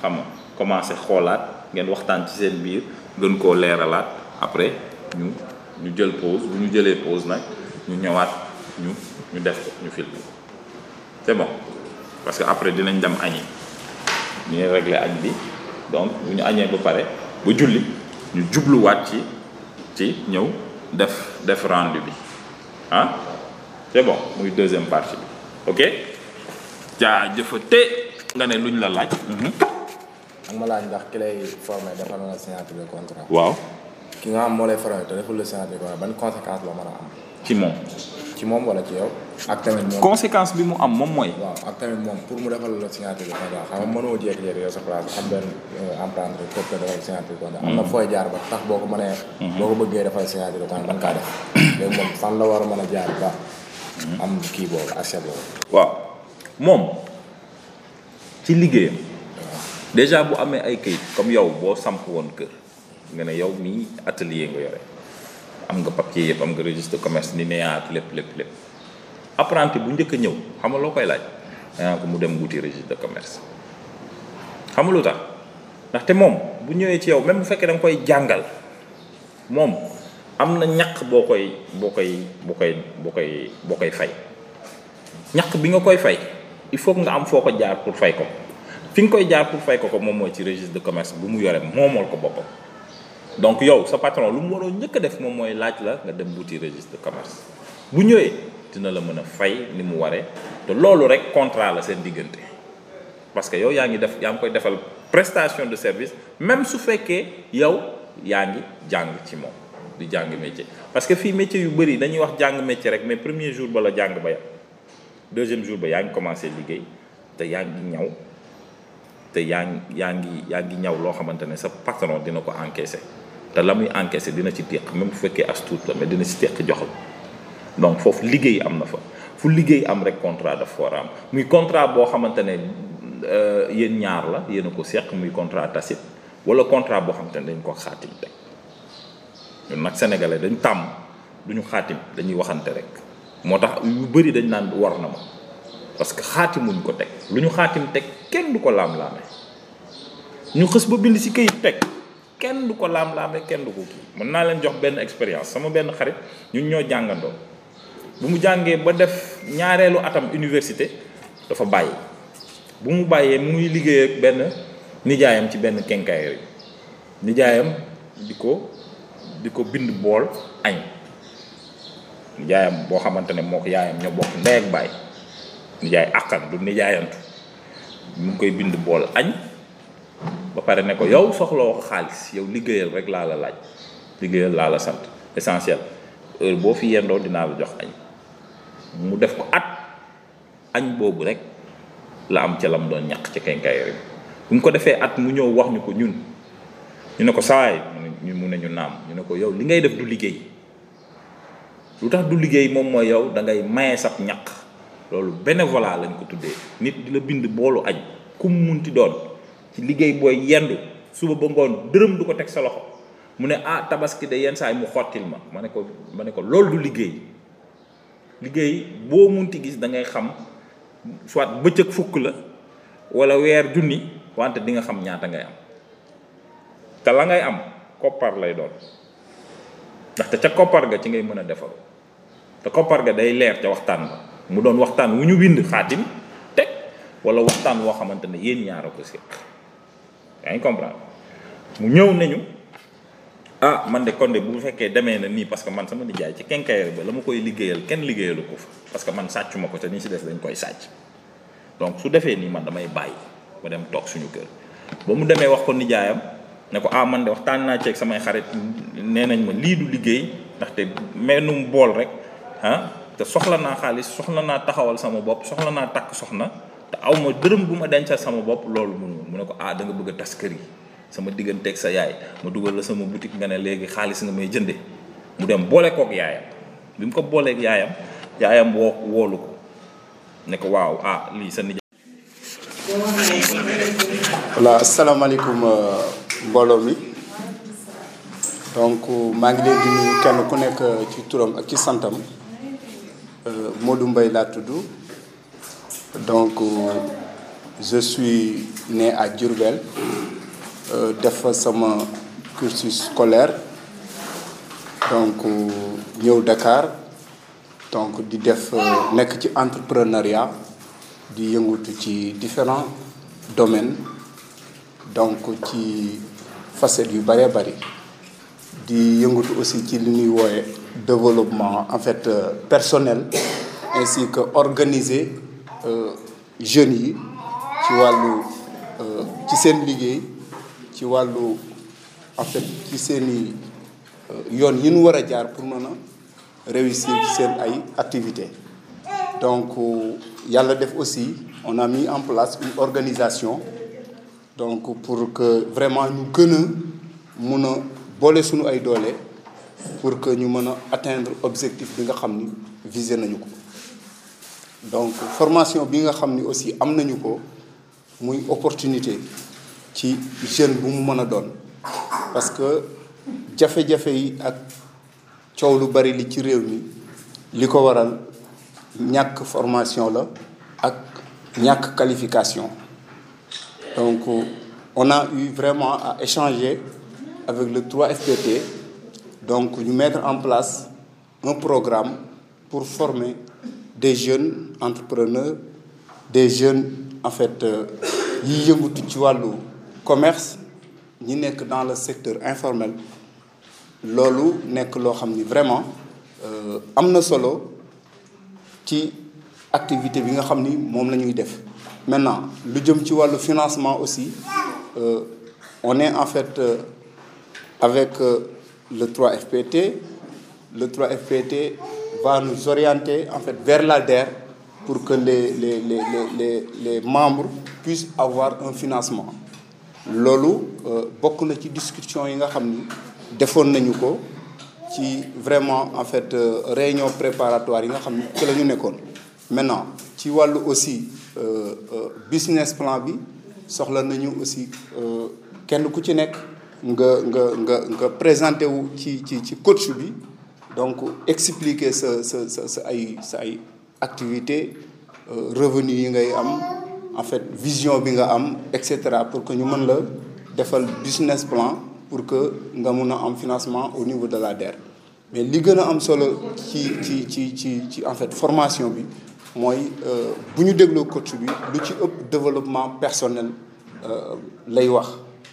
xam nga commencé xoolaat ngeen waxtaan ci seen biir gën koo leeralaat après ñu ñu jël pause bu ñu jëlee pause nag ñu ñëwaat ñu ñu def ko ñu filmer ko c'est bon parce que après dinañ dem añi ñu ngi réglé añ bi donc bu ñu añee ba pare ba julli ñu jubluwaat ci ci ñëw def def rendu bi ah c'est bon muy deuxième partie bi ok jaajëfate nga ne luñ la laaj. Mhm. ak ma laaj ndax ki lay formé dafa la signature de contrat. waaw. ki nga xam moo lay formé te deful la signature de contrat ban conséquence la mën a am. ci moom. ci moom wala ci yow. ak tamit moom conséquence bi mu am moom mooy. waaw ak tamit moom pour mu defal la signature de contrat xam nga mënoo jékki-jékki yow sa place am benn euh, emprunté képp ku defal signature de contrat. am na mhm. fooy jaar ba tax boo ko mënee. Mhm. boo ko bëggee dafay signature de contrat kaa def. léegi moom fan la war a mën a jaar ba. Mhm. am kii boobu accès boobu. waaw moom ci liggéeyam. déjà bu amee ay kayit comme yow boo samp woon kër nga ne yow mii atelier nga yore am nga papier yëpp am nga registre commerce ni neyaat lépp lépp lépp apprenti bu njëkk a ñëw xam nga loo koy laaj danaa ko mu dem wuti registre de commerce xam nga lu tax ndaxte moom bu ñëwee ci yow même bu fekkee da nga koy jàngal moom am na ñaq boo koy boo koy boo koy boo koy boo koy fay ñaq bi nga koy fay il faut nga am foo ko jaar pour fay ko fi nga koy jaar pour fay ko ko moom mooy ci registre de commerce bu mu yore moomal ko boppam donc yow sa patron lu mu waroon njëkk a def moom mooy laaj la nga dem wuti registre de commerce bu ñëwee dina la mën a fay ni mu waree te loolu rek contrat la seen diggante parce que yow yaa ngi def yaa ngi koy defal prestation de service même su fekkee yow yaa ngi jàng ci moom di jàng métier parce que fii métier yu bëri dañuy wax jàng métier rek mais premier jour ba la jàng ba ya deuxième jour ba yaa ngi commencé liggéey te yaa ngi ñaw te yaa ngi yaa ngi yaa ngi ñaw loo xamante ne sa patron dina ko encaisser te la muy encaisser dina ci téq même bu fekkee as tuut la mais dina ci téq jox la donc foofu liggéey am na fa fu liggéey am rek contrat dafa war a am muy contrat boo xamante ne euh, yéen ñaar la yéen a ko seq muy contrat tacite wala contrat boo xamante ne dañ ko xaatim teg ñun nag sénégalais dañ tàmm du ñu xaatim dañuy waxante rek moo tax yu bëri dañ naan war na ma parce que xaatimuñ ko teg lu ñu xaatim teg kenn du ko laam-laame ñu xës ba bind si këyit teg kenn du ko laam-laame kenn du ko kii mën naa leen jox benn expérience sama benn xarit ñun ñoo jàngandoo bu mu jàngee ba def ñaareelu atam université dafa bàyyi bu mu bàyyee mu ngi liggéey ak benn nijaayam ci benn kenkaay yooyu nijaayam di ko di ko bind bool añ nijaayam boo xamante ne moo ko yaayam ñoo bokk ndey ak baay nijaay àqan du nijaayantu mu ngi koy bind bool añ ba pare ne ko yow soxla wax xaalis yow liggéeyal rek laa la laaj liggéeyal laa la sant essentiel heure boo fi yendoo dinaa la jox añ mu def ko at añ boobu rek la am ca lam doon ñaq ca kenkayri bu mu ko defee at mu ñëw wax ñu ko ñun ñu ne ko saay ñu mu ne ñu naam ñu ne ko yow li ngay def du liggéey lu tax du liggéey moom mooy yow da ngay maye sab ñaq loolu bénévolat lañ ko tuddee nit di la bind boolu añ ku mu munti doon ci liggéey booy yendu suba ba ngoon dërëm du ko teg sa loxo mu ne ah tabaski de yenn saa yi mu xottil ma ma ne ko ma ne ko loolu du liggéey liggéey boo munti gis da ngay xam soit bëccëg fukk la wala weer junni wante di nga xam ñaata ngay am te la ngay am koppar lay doon ndaxte ca koppar ga ci ngay mën a defaru te koppar ga day leer ca waxtaan ba mu doon waxtaan wu ñu bind xaatim teg wala waxtaan woo xamante ne yéen ñaar a ko séq yaa ngi comprendre mu ñëw nañu ah man de kon de bu fekkee demee na nii parce que man sama nijaay ci kenkaayar ba la ma koy liggéeyal kenn liggéeyalu ko fa parce que man sàccu ma ko te ni si des dañ koy sàcc donc su defee nii man damay bàyyi ma dem toog suñu kër ba mu demee wax ko nijaayam ne ko ah man de waxtaan naa ceeg samay xarit nee nañ ma lii du liggéey ndaxte mennum bool rek ah te soxla naa xaalis soxla naa taxawal sama bopp soxla naa takk soxna te aw ma dërëm bu ma dencal sama bopp loolu mënu mu ne ko ah da nga bëgg a tas kër yi sama digganteeg sa yaay ma dugal la sama boutique nga ne léegi xaalis nga may jënde mu dem boole kook yaayam bi mu ko booleeg yaayam yaayam woo woolu ko ne ko waaw ah lii sa nijaay. voilà asalaamaaleykum euh, mbooloo mi donc maa ngi leen di nuyu kenn ku nekk euh, ci turam ak ci santam euh, Modou Mbaye laa tudd donc je suis né à Diourbel def sama cursus scolaire donc ñëw Dakar. donc di def euh, nekk ci entrepreneuriat di yëngatu ci différents domaines donc ci facettes yu bëree bëri di yëngatu aussi ci li ñuy wooye développement en fait euh, personnel ainsi que organiser euh, jeunes yi ci wàllu ci seen liggéey ci wàllu en fait ci seeni yoon yi ñu war a jaar pour mën a réussir ci seen ay activités donc yàlla def aussi on a mis en place une organisation donc pour que vraiment ñu gën a mun a boole suñu ay doole pour que ñu mën a atteindre objectif bi nga xam ni visé nañu ko donc formation bi nga xam ni aussi am nañu ko muy opportunité ci jeune bu mu mën a doon parce que jafe-jafe yi ak coow lu bari li ci réew mi li ko waral ñàkk formation la ak ñàkk qualification donc on a eu vraiment à échanger avec le 3FPT donc ñu mettre en place un programme pour former des jeunes entrepreneurs des jeunes en fait euh, yi yëngatu ci wàllu commerce ñi nekk dans le secteur informel loolu nekk loo xam ni vraiment euh, am na solo ci activité bi nga xam ni moom la ñuy def maintenant lu jëm ci wàllu financement aussi euh, on est en fait euh, avec le 3FPT le 3FPT va nous orienter en fait vers l'ADER pour que les les les les les membres puissent avoir un financement loolu euh, bokk na ci discussion yi nga xam ni defoon nañu ko ci vraiment en fait euh, réunion préparatoire yi nga xam ni ci la ñu nekkoon maintenant ci wàllu aussi euh, business plan bi soxla nañu aussi kenn ku ci nekk nga nga nga nga présenté wu ci ci ci coach bi donc expliquer sa sa sa sa ay sa ay activité euh, revenu yi ngay am en fait vision bi nga am et cetera pour que ñu mën la defal business plan pour que nga mun a am financement au niveau de la DER mais li gën a am solo ci ci ci ci ci en fait formation bi mooy euh, bu ñu dégloo coach bi lu ci ëpp développement personnel euh, lay wax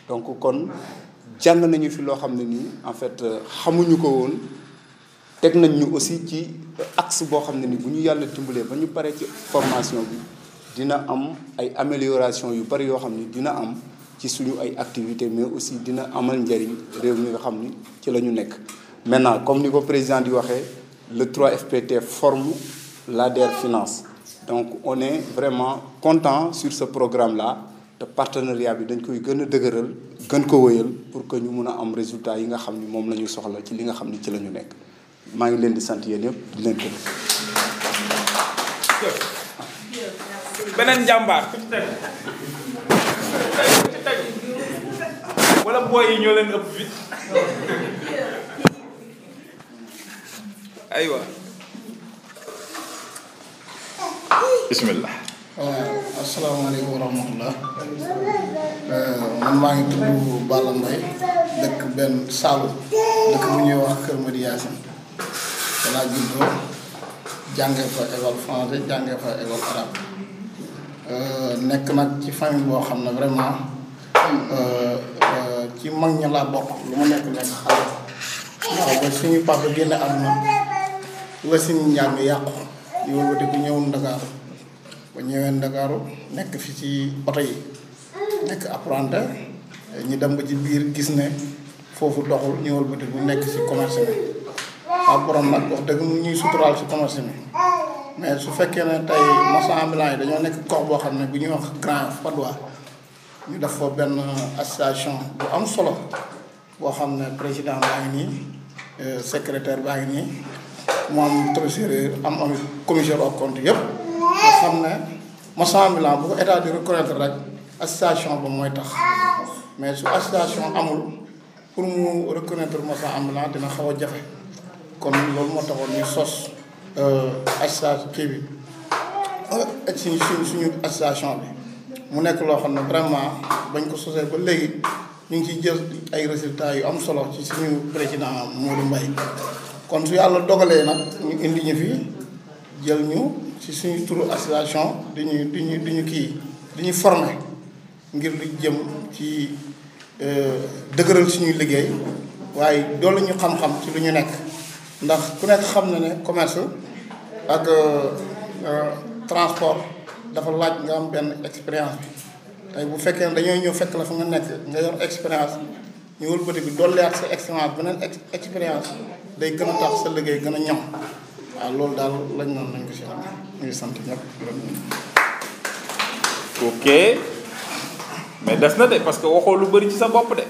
donc kon jàng nañu fi loo xam ne nii en fait euh, xamuñu ko woon teg nañ ñu aussi ci axe boo xam ne ni bu ñu yàlla dimbalee ba ñu paree ci formation bi dina am ay amélioration yu bari yoo xam ni dina am ci suñu ay activités mais aussi dina amal njëriñ réew mi nga xam ni ci la ñu nekk. maintenant comme ni ko président di waxee le 3FPT forme l'ADER Finance donc on est vraiment content sur ce programme la te partenariat bi dañ koy gën a dëgëral gën ko wëyal pour que ñu mun a am résultat yi nga xam ni moom la ñu soxla ci li nga xam ni ci la ñu nekk maa ngi leen di sant yéen yëpp di leen gërëm. beneen jàmbaar. wala booy yi ñoo leen ëpp fit aywa. bismillah asalaamaaleykum wa rahmatullah man maa ngi tudd Balla Mbaye dëkk benn Saalum dëkk bu ñuy wax Kër Madi Yaasin danaa juddoo jàngee fa école français jàngee fa école arabe nekk nag ci famille boo xam ne vraiment ci mag ña laa bokk lu ma nekk nekk xale waaw ba suñu papa génn àdduna la suñu njàng yàqu ñu wëlbati ku ñëw Ndakaaru ba ñëwee Ndakaaru nekk fi ci oto yi nekk apprenti ñu dem ba ci biir gis ne foofu doxul ñu wëlbati ku nekk ci commerce bi waaw borom nag wax dëgg mu ñuy suturaal ci commerce bi mais su fekkee ne tey marchand ambulant yi dañoo nekk gox boo xam ne bu ñuy wax grand Patte d'Oie ñu def fa benn association bu am solo boo xam ne président baa ngi nii euh, secrétaire baa ngi nii mu am trésorier am am commissaire au compte yëpp nga xam ne Massamba Bilan bu ko état di reconnaître rek association ba mooy tax mais su association amul pour mu reconnaître marchand ambulant dina xaw a jafe kon loolu moo taxoon ñu sos euh, association kii bi euh, suñu suñu suñu association bi mu nekk loo xam ne vraiment bañ ko sosee ba léegi ñu ngi ciy jël ay résultats yu am solo ci suñu président Modou Mbaye kon su yàlla dogalee nag ñu indi ñu fi jël ñu ci suñu turu association di ñu di ñu di ñu kii di ñu former ngir lu jëm ci euh, dëgëral suñuy liggéey waaye doolu ñu xam-xam ci lu ñu nekk ndax ku nekk xam na ne commerce ak euh, euh, transport dafa laaj nga am benn expérience bi tey bu fekkee ne dañoo ñëw fekk la fa nga nekk nga yor expérience ñu wëlbati bi dolliwaat sa expérience beneen expérience day gën a tax sa liggéey gën a ñam waaw loolu daal lañ noonu lañ ko si am ñu ngi sant ñëpp ok mais des na de parce que waxoo lu bëri ci sa bopp de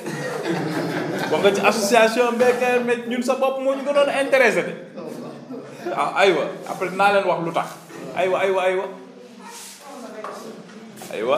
wax nga ci association mbéykat mais ñun sa bopp moo ñu gënoon a intéressé de waaw ah, aywa après naa leen wax lu tax aywa aywa aywa aywa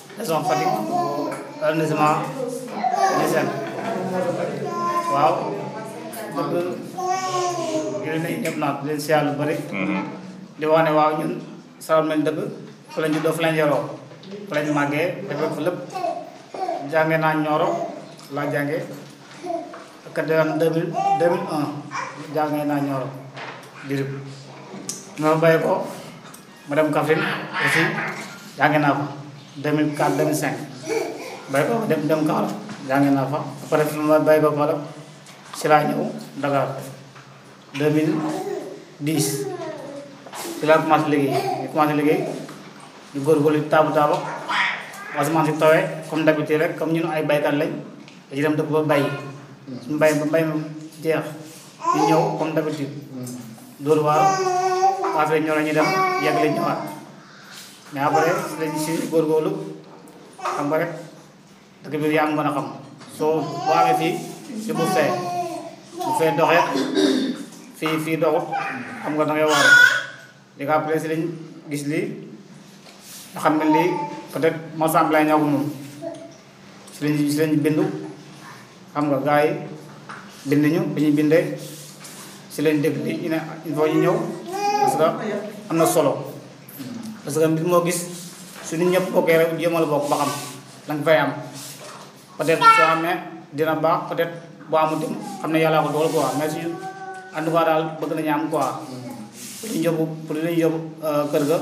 région Fatick arrondissement Niassène waaw bëgg yéen ay ñëpp naa leen siyaar lu bëri mhm. di wax ne waaw ñun saral nañ dëgg fa lañ juddoo fa lañ yaroo fa lañ màggee defee fa lépp jànge naa Nioro laa jànge ka daan 2000 2001 jànge naa Nioro dirib nga bàyyi ko ma dem Kaffrine aussi jànge naa ko 2004 2005 bay ko dem dem Kaolack jànge naa fa après fi ma bay ba Kaolack si laa ñëw Dakar 2010 si laa commencé liggéey ñu commencé liggéey ñu góorgóorlu taabu taaba asamaan si tawee comme d'habitude rek comme ñun ay baykat lañ dañu dem dëkk ba bay suñu bay ba bay ma jeex ñu ñëw comme d'habitude loolu waar affaire ñoo la ñu dem yàgg lañ ñëwaat mais après si lañ si góorgóorlu xam nga rek dëkk bi yaa ngi mën a xam soo boo amee fii si bu fee bu fee doxee fii fii doxut xam nga da ngay waar li ko après si lañ gis lii nga xam ne lii peut-être moo sàmm lay ñoo ko moom si lañ si lañ bindu xam nga gars yi bind ñu bi ñu bindee si lañ dégg lii ñu ne il faut ñu ñëw parce que am na solo parce que mbir moo gis suñu ñëpp bokkee rek jéemal bokk ba xam la nga fay am peut-être soo amee dina baax peut-être boo amul dem xam ne yàllaa ko dogal quoi mais si en tout cas daal bëgg nañu am quoi pour ñu yóbbu pour ñu yóbbu euh, kër ga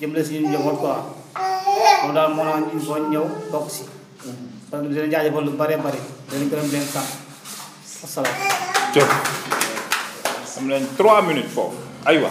jëmale si ñu njaboot quoi loolu daal moo naan il faut ñu ñëw bokk si parce que dina jaajëfal lu bëree bëri dinañ gërëm leen sant asalaam jëf am nañ trois minutes foofu aywa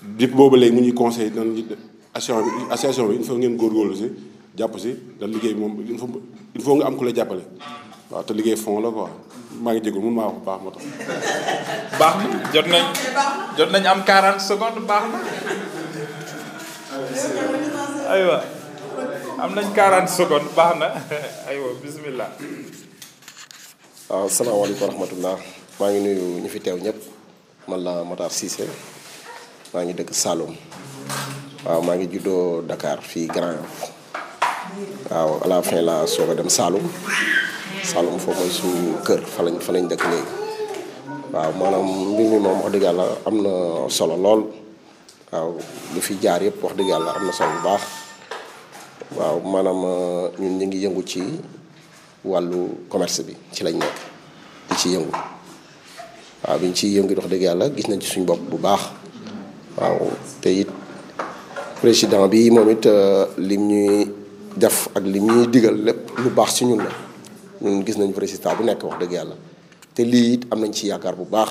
di boobu léegi mu ñuy conseil nan association bi association bi il faut ngeen góorgóorlu si jàpp si da liggéey moom il faut il faut nga am ku la jàppale waaw te liggéey fond la quoi maa ngi jégalu mun maa wax bu baax moo tax. baax na jot nañ jot nañ am 40 secondes baax na aywa am nañ 40 secondes baax na aywa bismillah waaw salaamaaleykum wa rahmatullah maa ngi nuyu ñu fi teew ñëpp man la Matar Cissé maa ngi dëkk Saloum waaw maa ngi juddoo Dakar fii Grand Yoff waaw à la fin la soog a dem Saloum Saloum foofu mooy suñu kër fa lañ fa lañ dëkk léegi waaw maanaam mbir mi moom wax dëgg yàlla am na solo lool waaw lu fi jaar yëpp wax dëgg yàlla am na solo bu baax waaw maanaam ñun ñu ngi yëngu ci. wàllu commerce bi ci lañ nekk di ci yëngu waaw biñ ciy yëngu dox dëgg yàlla gis nañ ci suñu bopp bu baax waaw te it président bi moom it lim ñuy def ak lim ñuy digal lépp lu baax ci ñun la ñun gis nañ président bu nekk wax dëgg yàlla te lii it am nañ ci yaakaar bu baax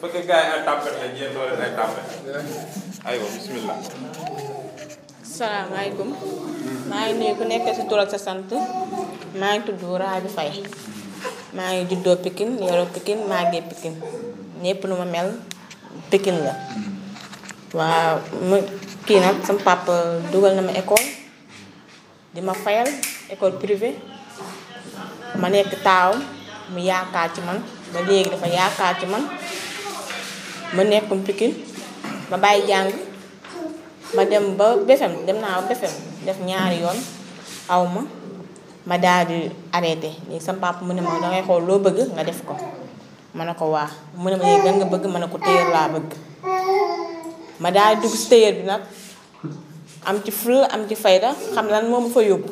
parce que gars yi ay tàmpet lañ yéen doo leen ay tàmpet aywa bismillah salaamaaleykum maa ngi nuyu ku nekk si tur ak sa sant maa ngi tudd Rabi Faye maa ngi juddoo Pikine yoroo Pikine màggee Pikine ñëpp nu ma mel Pikine la waaw mu kii nag sama papa dugal na ma école di ma fayal école privée ma nekk taawam mu yaakaar ci man ba léegi dafa yaakaar ci man ma nekkum Pikine ma bàyyi jàng ma dem ba BFEM dem naa ba BFEM def ñaari yoon aw ma ma daal di arrêté léegi sama papa mu ne ma dangay xool loo bëgg nga def ko ma ne ko waa mu ne ma léegi nga bëgg ma ne ko téyër laa bëgg ma daal di dugg si téyër bi nag am ci fulla am ci fayda xam lan moom fa yóbbu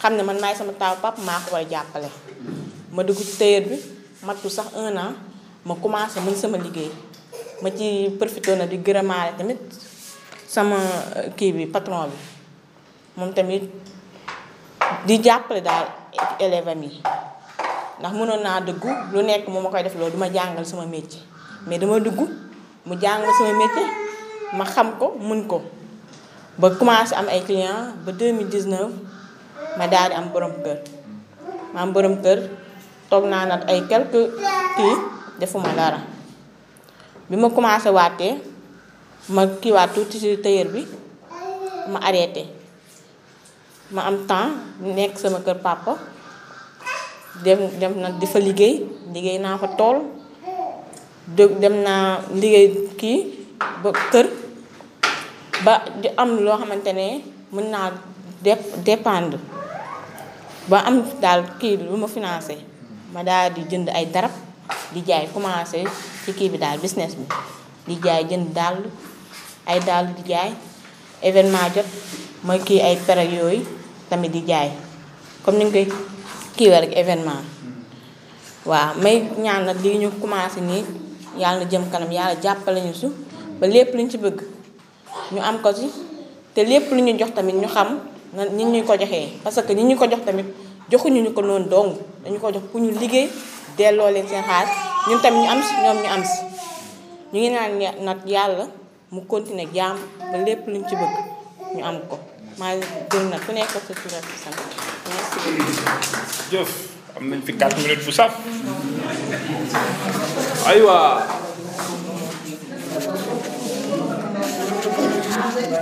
xam ne man maay sama taaw pap maa ko war a jàppale ma dugg ci tailleur bi matu sax un an ma commencé mën sama liggéey ma ci profité na di gërëmaale tamit sama euh, kii bi patron bi moom tamit di jàppale daal élève am yi ndax mënoon naa dugg lu nekk moom ma koy def loolu duma jàngal sama métier mais dama dugg mu jàngal sama métier ma xam ko mun ko ba commencé am ay clients ba 2019 ma daal di am borom kër ma am borom kër toog naa nag ay quelques kii defuma dara. bi ma commencé waatee ma kiiwaat tuuti ci tailleur bi ma arrêté ma am temps nekk sama kër papa dem dem na di fa liggéey liggéey naa fa tool dem naa liggéey kii ba kër ba di am loo xamante ne mën naa dép dépendre ba am daal kii lu ma financé ma daal di jënd ay darab di jaay commencé ci kii bi daal business bi di jaay jënd dàll ay dàll di jaay événement jot ma kii ay pere yooyu tamit di jaay comme ni nga koy kiiwee rek événement. waaw may ñaan nag lii ñu commencé nii yàlla na jëm kanam yàlla jàppale ñu su ba lépp luñ ci bëgg ñu am ko ci te lépp lu ñu jox tamit ñu xam na ñi ñu ko joxee parce que ñi ñu ko jox tamit joxuñu ñu ko noonu dong dañu ko jox ku ñu liggéey delloo leen seen xaalis ñun tamit ñu am si ñoom ñu am si ñu ngi naan nag yàlla. mu continuer jàmm ba lépp luñ ci bëgg ñu am ko maa ngi gërëm nag ku nekk sa tur ak sant merci jëf am nañ fi 4 minutes bu saf aywa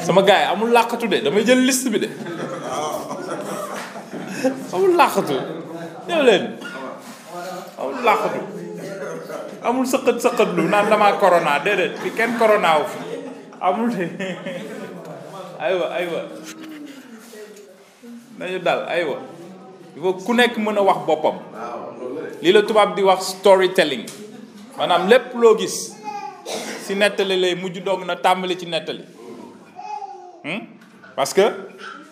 sama gars yi amul làqatu de damay jël liste bi de amul làqatu ñëw leen amul làqatu amul sëqat sëqat lu naan damaa corona déedéet fi kenn corona wu fi amul de aywa aywa nañu dal aywa il faut ku nekk mën a wax boppam li la tubaab di wax storytelling maanaam lépp loo gis si nettali lay mujj doog na tàmbali ci nettali hmm? parce que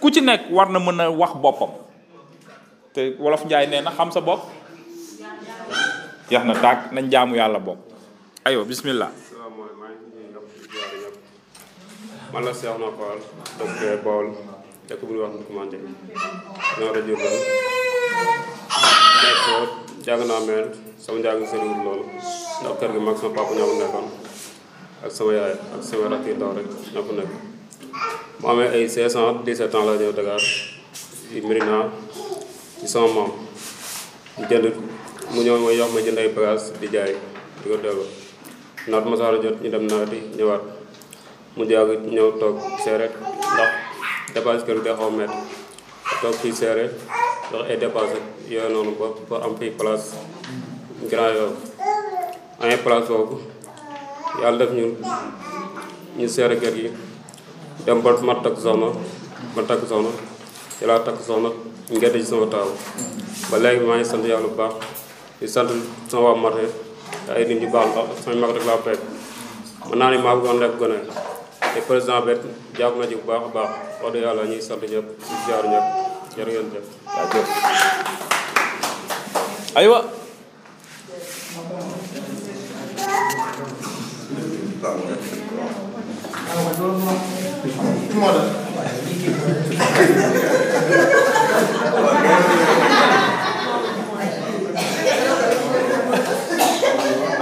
ku ci nekk war na mën a wax boppam te wolof njaay nee na xam sa bopp jeex na tàkk nañ jaamu yàlla bopp ayo bismillah man la Cheikh na Fall docteur Baol dëkk bu ñuy wax Ndoukoumane ñoo rajo Louga nekk jàng naa mel sama njàng soriwul loolu ndax kër gi mag sama papa ñoo nekkoon ak sama yaay ak sama rakk yu ndaw rek ñoo fa nekk mu amee ay 16 ans 17 ans laa ñëw Dakar ci Médina ci sama maam di jënd mu ñëw ma yox ma jënd ay bagages di jaay di ko delloo nawet ma saara jot ñu dem naweti ñëwaat mu jaagu ñëw toog seere ndax dépense kër day xaw metti toog fii seere ndax ay dépense yooyu noonu ba ba am fii place grand yoon amee place foofu yàlla def ñu ñu seere kër gi dem ba ma takk soxna ma takk soxna ci laa takk soxna ngedd ci sama taaw ba léegi maa ngi sant yàlla bu baax di sant sama waa mate ay nit ñu baax la sama mag rek laa fekk mën naa ne maa bëggoon nekk gone te président bet jàpp na ci bu baax a baax wax dëgg yàlla ñuy sant ñëpp di jaar ñëpp jërë ngeen jëf aywa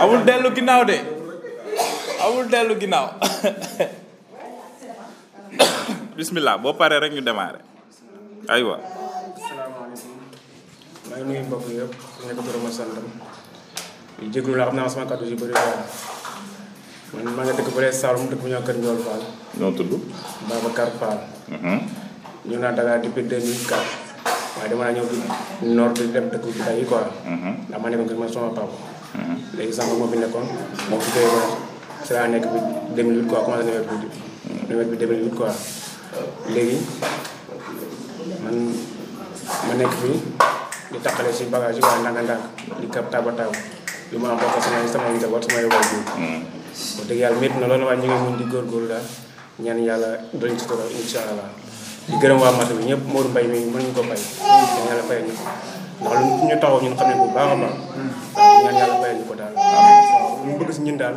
amul dellu ginnaaw de amul dellu ginnaaw bismillah boo paree rek ñu démarrer aywa salaamaaleykum maa ngi nuyu mbokk yëpp ku nekk turam ak santam di jégalu la xam naa sama kàddu yu bëri waaw man maa ngi dëkk bële Saloum dëkk bu ñëw Kër Ndiol Fall noo tudd Babacar Fall mhm. ñu naa Dakar depuis 2004 waaye dama naa ñëw bi nord di dem dëkk bi yi quoi mhm. ndax ma nekkoon kër man sama papa mhm. léegi sama moo fi nekkoon moo fi jógee si laa nekk bi 2008 quoi commencé nawet bi nawet bi 2008 quoi léegi man ma nekk fii di taqale si bagage yi waaye ndànk-ndànk di kab taaba taaba lu ma am bokk samay samay njaboot samay waajur hmm. wax dëgg yàlla métti na loolu waaye ñu ngi mun di góorgóorlu daal ñaan yàlla doñ si toro incha allah di gërëm waa marché bi ñëpp Modou Mbaye mi mën ñu ko fay ñaan yàlla fayal ñu ko ndax lu ñu taxaw ñun xam ne bu baax a baax hmm. ñaan yàlla fayal ñu ko daal waaw ñu bëgg si ñun daal